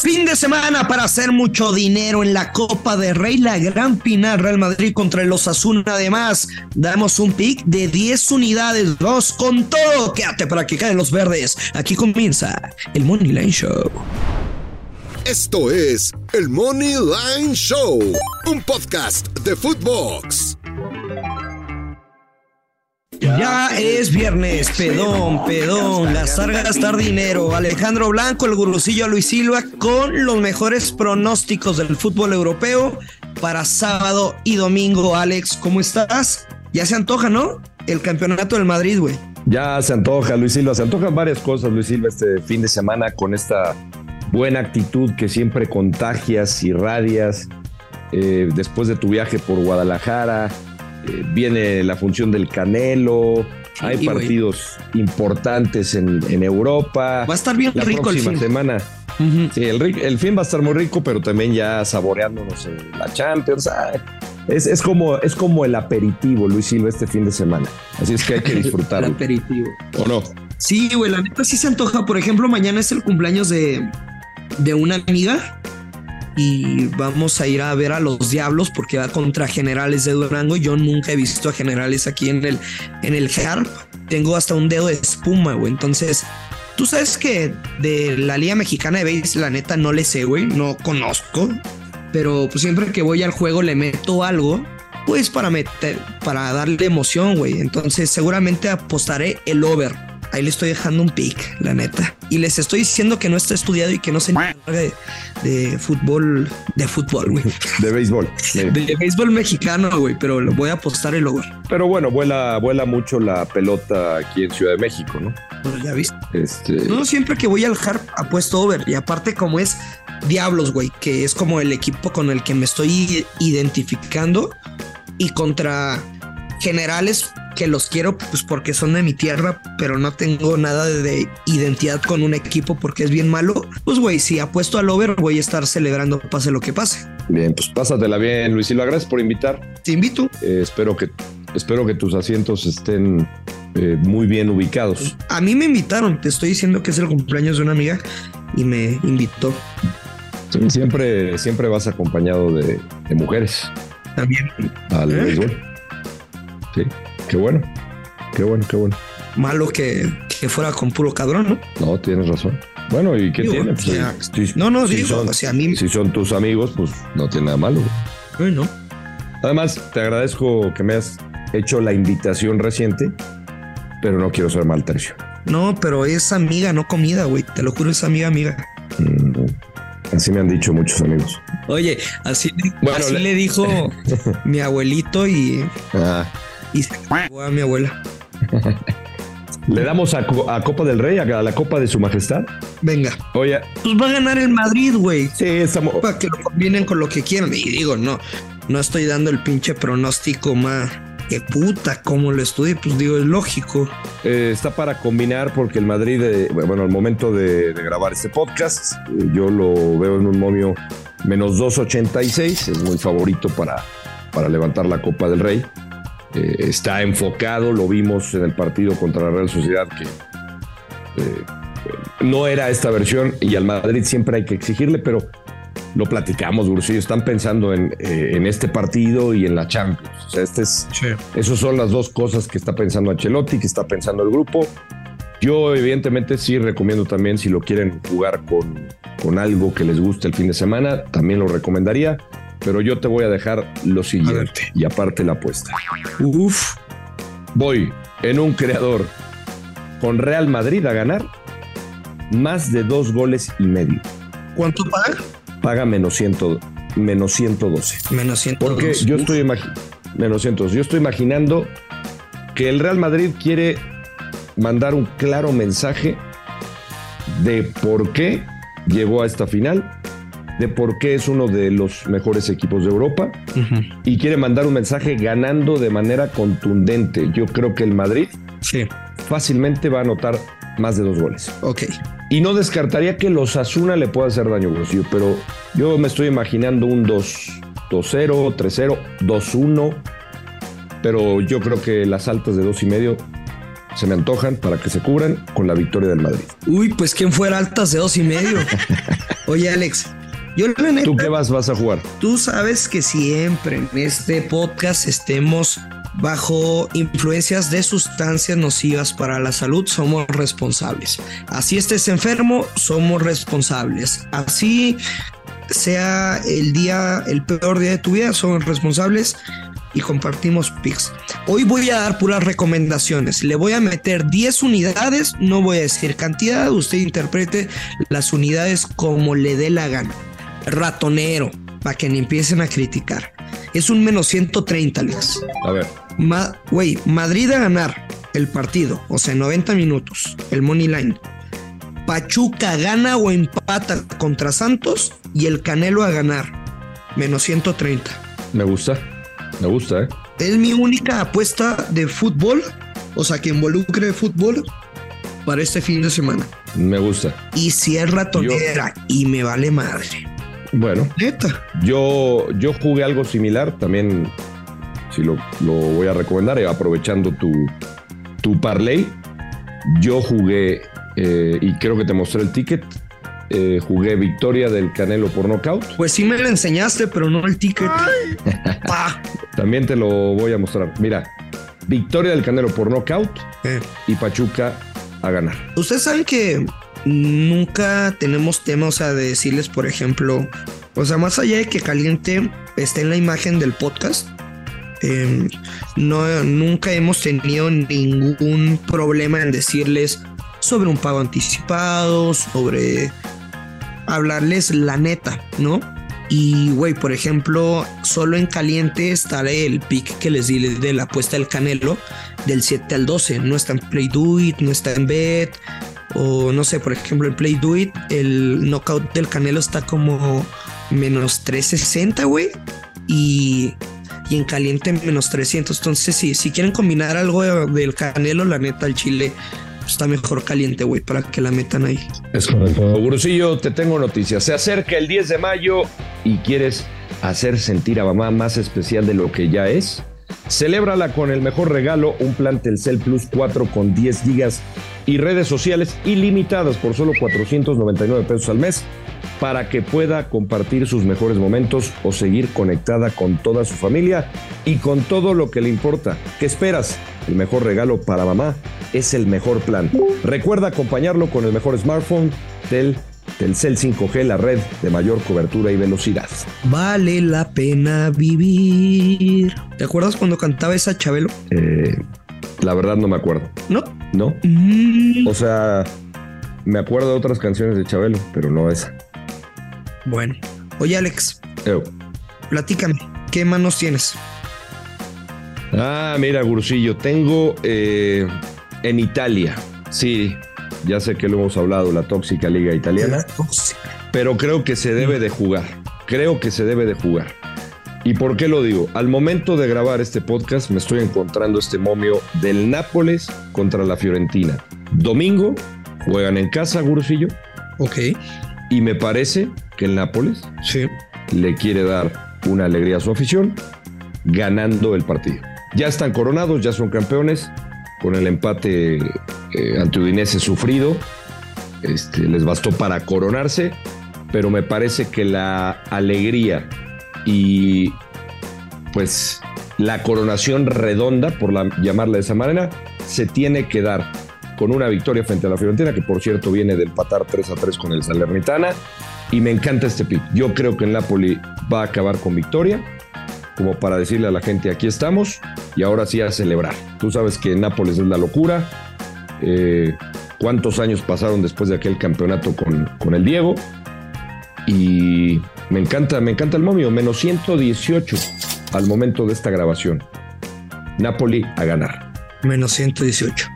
Fin de semana para hacer mucho dinero en la Copa de Rey, la gran final Real Madrid contra el Osasuna. Además, damos un pick de 10 unidades. Vamos con todo. Quédate para que caen los verdes. Aquí comienza el Money Line Show. Esto es el Money Line Show, un podcast de Footbox. Ya es viernes, pedón, pedón, gastar, gastar dinero. Alejandro Blanco, el gurucillo Luis Silva, con los mejores pronósticos del fútbol europeo para sábado y domingo. Alex, ¿cómo estás? Ya se antoja, ¿no? El campeonato del Madrid, güey. Ya se antoja, Luis Silva. Se antojan varias cosas, Luis Silva, este fin de semana con esta buena actitud que siempre contagias y radias. Eh, después de tu viaje por Guadalajara, eh, viene la función del Canelo, hay partidos importantes en, Europa. Va a estar bien la rico próxima el fin. semana. Sí, el, el, fin va a estar muy rico, pero también ya saboreándonos en la Champions. es, es, como, es como el aperitivo, Luis Silva, este fin de semana. Así es que hay que disfrutarlo. el aperitivo. ¿O no? Sí, güey, la neta sí se antoja. Por ejemplo, mañana es el cumpleaños de, de una amiga y vamos a ir a ver a los Diablos porque va contra Generales de Durango. Yo nunca he visto a Generales aquí en el, en el HARP. Tengo hasta un dedo de espuma, güey. Entonces, tú sabes que de la Liga Mexicana de Base, la neta no le sé, güey. No conozco. Pero pues siempre que voy al juego le meto algo. Pues para meter, para darle emoción, güey. Entonces seguramente apostaré el over. Ahí le estoy dejando un pick, la neta. Y les estoy diciendo que no está estudiado y que no se de, de fútbol, de fútbol, güey. De béisbol. De, de béisbol mexicano, güey, pero lo voy a apostar el over. Pero bueno, vuela, vuela mucho la pelota aquí en Ciudad de México, ¿no? Bueno, ya viste. Este... No, siempre que voy al Harp apuesto over. Y aparte, como es Diablos, güey, que es como el equipo con el que me estoy identificando. Y contra generales que los quiero pues porque son de mi tierra, pero no tengo nada de, de identidad con un equipo porque es bien malo. Pues güey, si apuesto al over voy a estar celebrando pase lo que pase. Bien, pues pásatela bien, Luis Silva, gracias por invitar. Te invito. Eh, espero que espero que tus asientos estén eh, muy bien ubicados. A mí me invitaron, te estoy diciendo que es el cumpleaños de una amiga y me invitó. Sí, siempre, siempre vas acompañado de, de mujeres. También. Al ¿Eh? béisbol. Sí. Qué bueno, qué bueno, qué bueno. Malo que, que fuera con puro cabrón, ¿no? No, tienes razón. Bueno, ¿y qué Digo, tiene? Pues, si- no, no, si digo, son, o sea, a mí- si son tus amigos, pues no tiene nada malo. Bueno, Además, te agradezco que me has hecho la invitación reciente, pero no quiero ser mal tercio. no, pero es amiga, no comida, güey. Te lo juro, es amiga, amiga. Mm, Así me han dicho muchos amigos. Oye, así, Bueno, así le- le dijo mi abuelito y, Ah, y se cagó a mi abuela. Le damos a, Co- a Copa del Rey, a la Copa de Su Majestad. Venga, Oye, pues va a ganar el Madrid, güey. sí, estamos. Para que lo combinen con lo que quieran. Y digo, no, no estoy dando el pinche pronóstico más. Que puta, como lo estudié, pues digo, es lógico. Eh, está para combinar porque el Madrid, eh, bueno, al momento de, de grabar este podcast, eh, yo lo veo en un momio menos 2.86, es muy favorito para, para levantar la Copa del Rey. Eh, está enfocado, lo vimos en el partido contra la Real Sociedad que eh, no era esta versión y al Madrid siempre hay que exigirle, pero lo platicamos, Bursillo, están pensando en, eh, en este partido y en la Champions. O sea, este es, esas son las dos cosas que está pensando Ancelotti, que está pensando el grupo. Yo, evidentemente, sí recomiendo también, si lo quieren jugar con, con algo que les guste el fin de semana, también lo recomendaría. Pero yo te voy a dejar lo siguiente y aparte la apuesta. Uf, Voy en un creador con Real Madrid a ganar más de dos goles y medio. ¿cuánto paga? Paga menos, 100, menos 112. Menos 100. Porque yo estoy menos 100. Yo estoy imaginando que el Real Madrid quiere mandar un claro mensaje de por qué llegó a esta final, de por qué es uno de los mejores equipos de Europa y quiere mandar un mensaje ganando de manera contundente. Yo creo que el Madrid Sí, fácilmente va a anotar más de dos goles. ok. Y no descartaría que los Asuna le pueda hacer daño, Bolsillo, pero yo me estoy imaginando un 2 2-0, 3-0, 2-1. Pero yo creo que las altas de dos y medio se me antojan para que se cubran con la victoria del Madrid. Uy, pues quién fuera altas de dos y medio. Oye, Alex, yo la neta, ¿Tú qué vas, vas a jugar? Tú sabes que siempre en este podcast estemos bajo influencias de sustancias nocivas para la salud, somos responsables. Así estés enfermo, somos responsables. Así sea el día, el peor día de tu vida, somos responsables y compartimos pics. Hoy voy a dar puras recomendaciones. Le voy a meter 10 unidades, no voy a decir cantidad, usted interprete las unidades como le dé la gana. Ratonero, para que ni empiecen a criticar. Es un menos 130, Alex. A ver. Güey, Madrid a ganar el partido, o sea, 90 minutos, el money line. Pachuca gana o empata contra Santos y el Canelo a ganar, menos 130. Me gusta, me gusta, ¿eh? Es mi única apuesta de fútbol, o sea, que involucre fútbol para este fin de semana. Me gusta. Y si es ratonera y me vale madre. Bueno, neta. Yo, yo jugué algo similar, también si lo, lo voy a recomendar, eh, aprovechando tu, tu parlay. Yo jugué, eh, y creo que te mostré el ticket, eh, jugué victoria del Canelo por nocaut. Pues sí me lo enseñaste, pero no el ticket. También te lo voy a mostrar. Mira, victoria del Canelo por nocaut Eh. y Pachuca a ganar. Ustedes saben que nunca tenemos tema, o sea, de decirles, por ejemplo, o sea, más allá de que Caliente esté en la imagen del podcast, eh, no, nunca hemos tenido ningún problema en decirles sobre un pago anticipado, sobre hablarles la neta, ¿no? Y, güey, por ejemplo, solo en caliente estará el pick que les di de la apuesta del Canelo del 7 al 12. No está en Play Do no está en Bet. O no sé, por ejemplo, en Play Do It, el knockout del Canelo está como menos 360, güey. Y, y en caliente menos 300. Entonces, sí, si quieren combinar algo del Canelo, la neta, el Chile está mejor caliente, güey, para que la metan ahí. Es correcto. Gurusillo, te tengo noticias. Se acerca el 10 de mayo y quieres hacer sentir a mamá más especial de lo que ya es. Celébrala con el mejor regalo, un plan Telcel Plus 4 con 10 gigas y redes sociales ilimitadas por solo 499 pesos al mes para que pueda compartir sus mejores momentos o seguir conectada con toda su familia y con todo lo que le importa. ¿Qué esperas? El mejor regalo para mamá es el mejor plan. Recuerda acompañarlo con el mejor smartphone del Telcel 5G, la red de mayor cobertura y velocidad. Vale la pena vivir. ¿Te acuerdas cuando cantaba esa Chabelo? Eh, la verdad no me acuerdo. ¿No? ¿No? Mm, O sea, me acuerdo de otras canciones de Chabelo, pero no esa. Bueno. Oye, Alex, Ew. platícame. ¿Qué manos tienes? Ah, mira, Gurusillo, tengo eh, en Italia. Sí, ya sé que lo hemos hablado, la tóxica liga italiana. pero creo que se debe de jugar. Creo que se debe de jugar. ¿Y por qué lo digo? Al momento de grabar este podcast me estoy encontrando este momio del Nápoles contra la Fiorentina. Domingo juegan en casa, Gurusillo, Ok. y me parece que el Nápoles Sí. le quiere dar una alegría a su afición ganando el partido. Ya están coronados, ya son campeones, con el empate eh, ante Udinese sufrido, este, les bastó para coronarse, pero me parece que la alegría y pues la coronación redonda, por la, llamarla de esa manera, se tiene que dar con una victoria frente a la Fiorentina, que por cierto viene de empatar 3 a 3 con el Salernitana. Y me encanta este pick. Yo creo que el Napoli va a acabar con victoria, como para decirle a la gente, aquí estamos y ahora sí a celebrar. Tú sabes que Nápoles es la locura. Eh, ¿Cuántos años pasaron después de aquel campeonato con, con el Diego? Y me encanta, me encanta el momio. Menos 118 al momento de esta grabación. Napoli a ganar. Menos 118.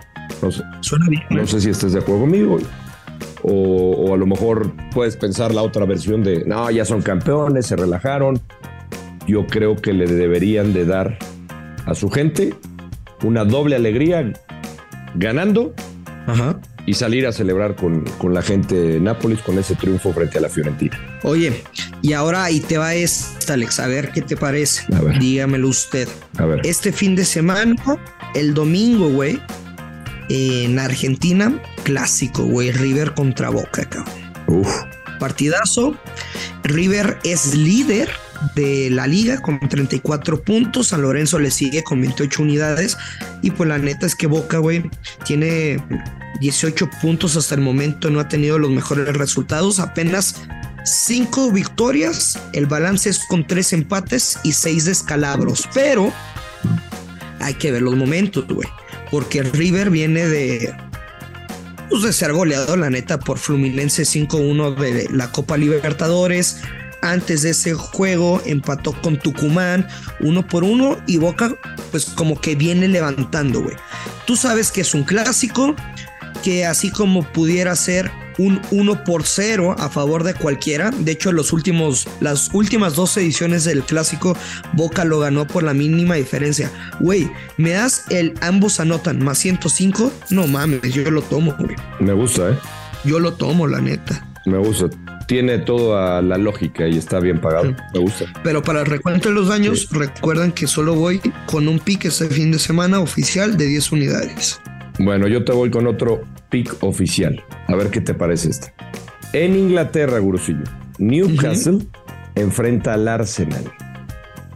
No sé, Suena bien. no ¿eh? sé si estés de acuerdo conmigo. O, o a lo mejor puedes pensar la otra versión de, no, ya son campeones, se relajaron. Yo creo que le deberían de dar a su gente una doble alegría ganando Ajá. y salir a celebrar con, con la gente de Nápoles con ese triunfo frente a la Fiorentina. Oye, y ahora ahí te va esta, Alex. A ver qué te parece. A ver. Dígamelo usted. A ver. Este fin de semana, el domingo, güey, En Argentina, clásico, güey. River contra Boca, cabrón. Uf. Partidazo. River es líder de la liga con 34 puntos. San Lorenzo le sigue con 28 unidades. Y pues la neta es que Boca, güey, tiene 18 puntos hasta el momento. No ha tenido los mejores resultados. Apenas 5 victorias. El balance es con 3 empates y 6 descalabros. Pero hay que ver los momentos, güey. Porque River viene de, pues, de ser goleado, la neta, por Fluminense 5-1 de la Copa Libertadores. Antes de ese juego empató con Tucumán uno por uno y Boca pues como que viene levantando, güey. Tú sabes que es un clásico, que así como pudiera ser un 1 por 0 a favor de cualquiera. De hecho, los últimos, las últimas dos ediciones del clásico, Boca lo ganó por la mínima diferencia. Güey, ¿me das el ambos anotan más 105? No mames, yo lo tomo, güey. Me gusta, ¿eh? Yo lo tomo, la neta. Me gusta. Tiene toda la lógica y está bien pagado. Me gusta. Pero para el recuento de los daños, recuerden que solo voy con un pick este fin de semana oficial de 10 unidades. Bueno, yo te voy con otro pick oficial. A ver qué te parece este. En Inglaterra, Gurusillo, Newcastle enfrenta al Arsenal.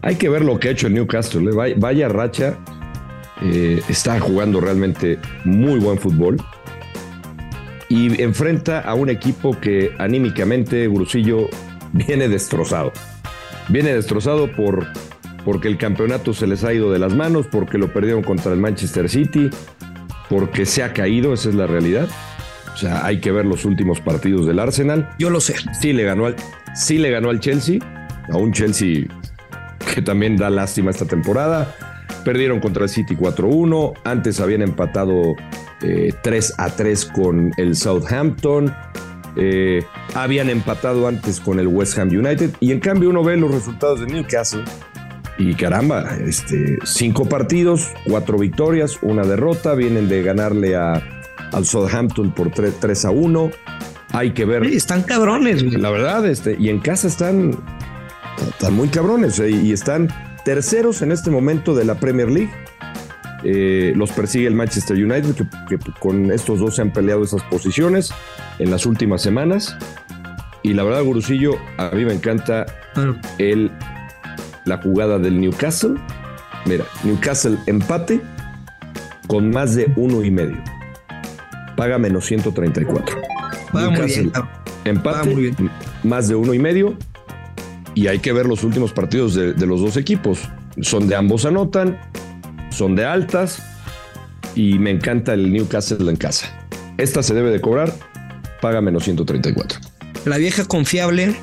Hay que ver lo que ha hecho el Newcastle. ¿eh? Vaya, vaya racha. Eh, está jugando realmente muy buen fútbol. Y enfrenta a un equipo que anímicamente, Gurusillo, viene destrozado. Viene destrozado por, porque el campeonato se les ha ido de las manos, porque lo perdieron contra el Manchester City, porque se ha caído, esa es la realidad. O sea, hay que ver los últimos partidos del Arsenal. Yo lo sé. Sí le ganó al, sí le ganó al Chelsea, a un Chelsea que también da lástima esta temporada. Perdieron contra el City 4-1. Antes habían empatado eh, 3 a 3 con el Southampton. Eh, habían empatado antes con el West Ham United. Y en cambio uno ve los resultados de Newcastle. Y caramba, este, cinco partidos, cuatro victorias, una derrota. Vienen de ganarle a, al Southampton por 3, 3 a 1. Hay que ver. Sí, están cabrones, güey. La verdad, este, y en casa están, están muy cabrones eh, y están terceros en este momento de la Premier League. Eh, los persigue el Manchester United, que, que con estos dos se han peleado esas posiciones en las últimas semanas. Y la verdad, Gurusillo, a mí me encanta el, la jugada del Newcastle. Mira, Newcastle empate con más de uno y medio. Paga menos 134. Va muy Newcastle, bien. Empate, muy bien. más de uno y medio. Y hay que ver los últimos partidos de, de los dos equipos. Son de ambos anotan, son de altas. Y me encanta el Newcastle en casa. Esta se debe de cobrar, paga menos 134. La vieja confiable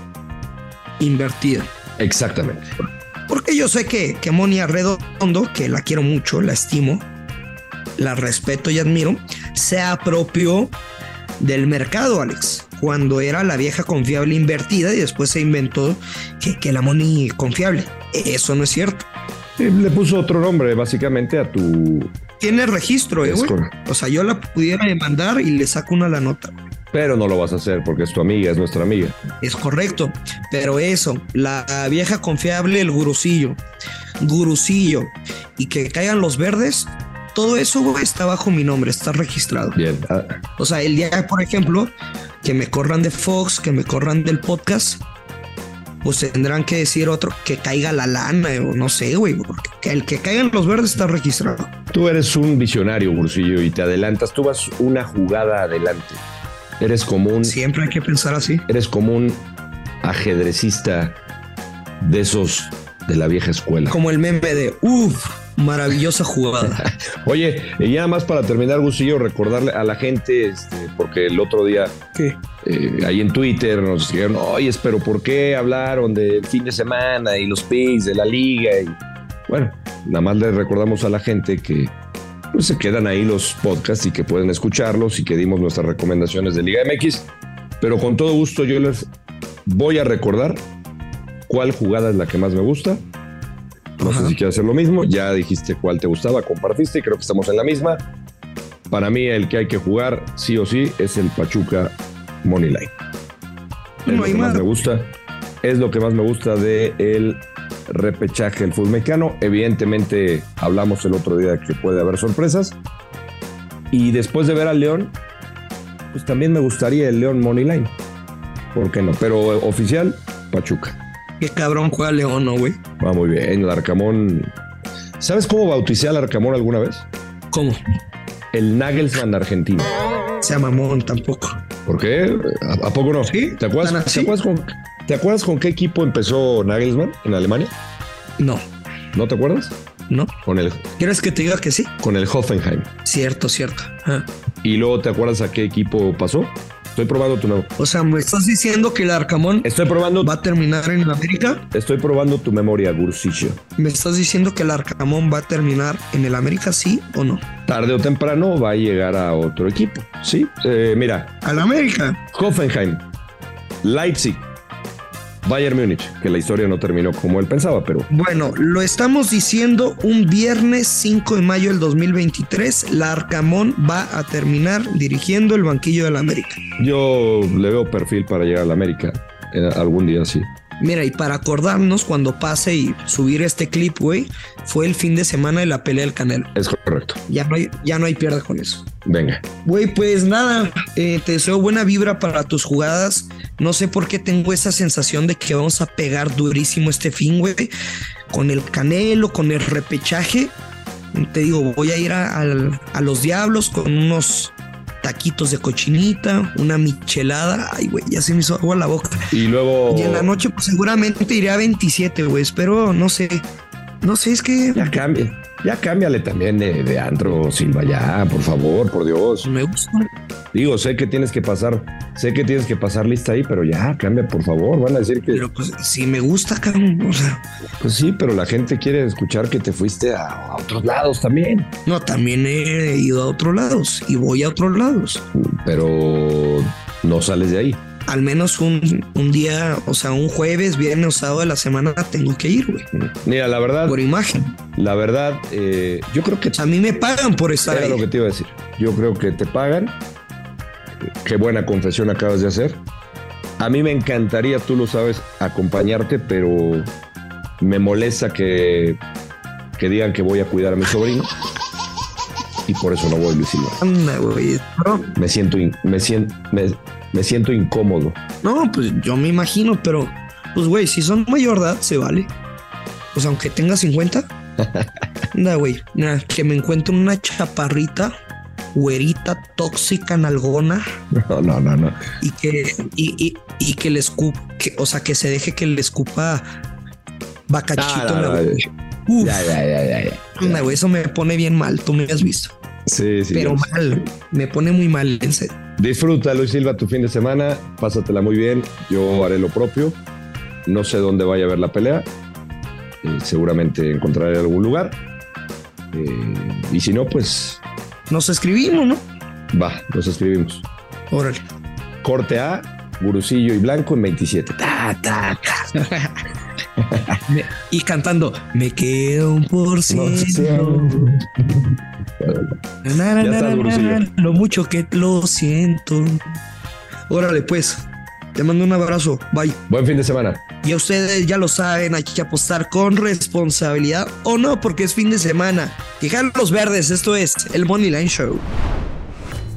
invertida. Exactamente. Porque yo sé que, que Moni Arredondo, que la quiero mucho, la estimo, la respeto y admiro, se apropió del mercado, Alex. Cuando era la vieja confiable invertida y después se inventó que, que la Moni confiable. Eso no es cierto. Eh, Le puso otro nombre, básicamente, a tu. Tiene registro, eh, güey. O sea, yo la pudiera demandar y le saco una a la nota. Pero no lo vas a hacer porque es tu amiga, es nuestra amiga. Es correcto. Pero eso, la vieja confiable, el gurucillo, gurucillo, y que caigan los verdes, todo eso güey, está bajo mi nombre, está registrado. Bien. ah, O sea, el día, por ejemplo, que me corran de Fox, que me corran del podcast, pues tendrán que decir otro que caiga la lana o no sé, güey, porque que el que caigan los verdes está registrado. Tú eres un visionario, Bursillo, y te adelantas. Tú vas una jugada adelante. Eres como un, Siempre hay que pensar así. eres como un ajedrecista de esos de la vieja escuela. Como el meme de, uff, maravillosa jugada. Oye, y nada más para terminar, Bursillo, recordarle a la gente, este, porque el otro día ¿Qué? eh, ahí en Twitter nos dijeron, oye, pero ¿por qué hablaron del fin de semana y los picks de la liga? Y bueno, nada más les recordamos a la gente que pues, se quedan ahí los podcasts y que pueden escucharlos y que dimos nuestras recomendaciones de Liga MX. Pero con todo gusto yo les voy a recordar cuál jugada es la que más me gusta. No Ajá. sé si quieres hacer lo mismo. Ya dijiste cuál te gustaba, compartiste y creo que estamos en la misma. Para mí el que hay que jugar sí o sí es el Pachuca Moneyline. Es No lo que más más. me gusta. Es lo que más me gusta de el repechaje del fútbol mexicano. Evidentemente hablamos el otro día de que puede haber sorpresas, Y después de ver al León, pues también me gustaría el León Moneyline. ¿Por qué no? Pero oficial, Pachuca. Qué cabrón juega León, ¿no, güey? Va muy bien. El Arcamón. ¿Sabes cómo bauticé al Arcamón alguna vez? ¿Cómo? El Nagelsmann argentino. Sea mamón tampoco. ¿Por qué? ¿A, a poco no? ¿Sí? ¿Te acuerdas, ¿Tan ¿te, acuerdas con, ¿Te acuerdas con qué equipo empezó Nagelsmann en Alemania? No, ¿No te acuerdas? no. Con el, ¿Quieres que te diga que sí? con el Hoffenheim. Cierto, cierto. Ah. Y luego te acuerdas a qué equipo pasó. Estoy probando tu nuevo. O sea, ¿me estás diciendo que el Arcamón Estoy probando, va a terminar en el América? estoy probando tu memoria, Gursicio. ¿Me estás diciendo que el Arcamón va a terminar en el América, sí o no? Tarde o temprano va a llegar a otro equipo. Sí. Eh, mira, Al América. Hoffenheim, Leipzig, Bayern Múnich, que la historia no terminó como él pensaba, pero Bueno, lo estamos diciendo un viernes 5 de mayo del 2023. La Arcamón va a terminar dirigiendo el banquillo del América. yo le veo perfil para llegar a la América eh, algún día, sí. Mira, y para acordarnos, cuando pase y subir este clip, güey, fue el fin de semana de la pelea del Canelo. Es correcto. Ya no hay, ya no hay pierde con eso. Venga. Güey, pues nada, eh, te deseo buena vibra para tus jugadas. No sé por qué tengo esa sensación de que vamos a pegar durísimo este fin, güey. Con el canelo, con el repechaje. Te digo, voy a ir a los diablos con unos taquitos de cochinita, una michelada. Ay, güey, ya se me hizo agua la boca. Y luego. Y en la noche, pues seguramente iré a 27, güey. Espero, no sé. No sé, es que Ya cambia. Ya cámbiale también de, de Andro Silva, ya, por favor, por Dios. me gusta. Digo, sé que tienes que pasar, sé que tienes que pasar lista ahí, pero ya, cambia, por favor. Van a decir que. Pero pues sí me gusta, cabrón. O sea, Pues sí, pero la gente quiere escuchar que te fuiste a, a otros lados también. No, también he ido a otros lados y voy a otros lados. Pero no sales de ahí. Al menos un, un día, o sea, un jueves, viernes o sábado de la semana tengo que ir, güey. Mira, la verdad, Por imagen. la verdad, eh, yo creo que a mí me pagan por estar era ahí. lo que te iba a decir. Yo creo que te pagan. Qué buena confesión acabas de hacer. A mí me encantaría, tú lo sabes, acompañarte, pero me molesta que, que digan que voy a cuidar a mi sobrino. Y por eso no voy, Luis Silva. Anda, güey. No, Me siento, in- me siento, me, me siento incómodo. no, pues yo me imagino, pero, pues, güey, si son mayor de edad, se vale. Pues aunque tenga 50. Anda, güey. Que me encuentre una chaparrita, güerita, tóxica, nalgona. No, no, no, no. y que y, y, y que le escupa, o sea, que se deje que le escupa bacachito Ah, no, no, boca. Uf, Ya, ya, ya, ya, ya. anda, güey, eso me pone bien mal, tú me has visto. Sí, sí. Pero mal, me pone muy mal, en serio. Disfruta, Luis Silva, tu fin de semana. Pásatela muy bien. Yo haré lo propio. No sé dónde vaya a ver la pelea. Eh, seguramente encontraré algún lugar. Eh, y si no, pues Nos escribimos, ¿no? va, nos escribimos. Órale. Corte A, Gurusillo y Blanco en 27. Ta, ta, ta. Me- y cantando, me queda un por ciento. Na, na, na, lo mucho que lo siento. Órale, pues. Te mando un abrazo. Bye. Buen fin de semana. Y a ustedes ya lo saben, hay que apostar con responsabilidad o no, porque es fin de semana. Fijar los verdes, esto es el Money Line Show.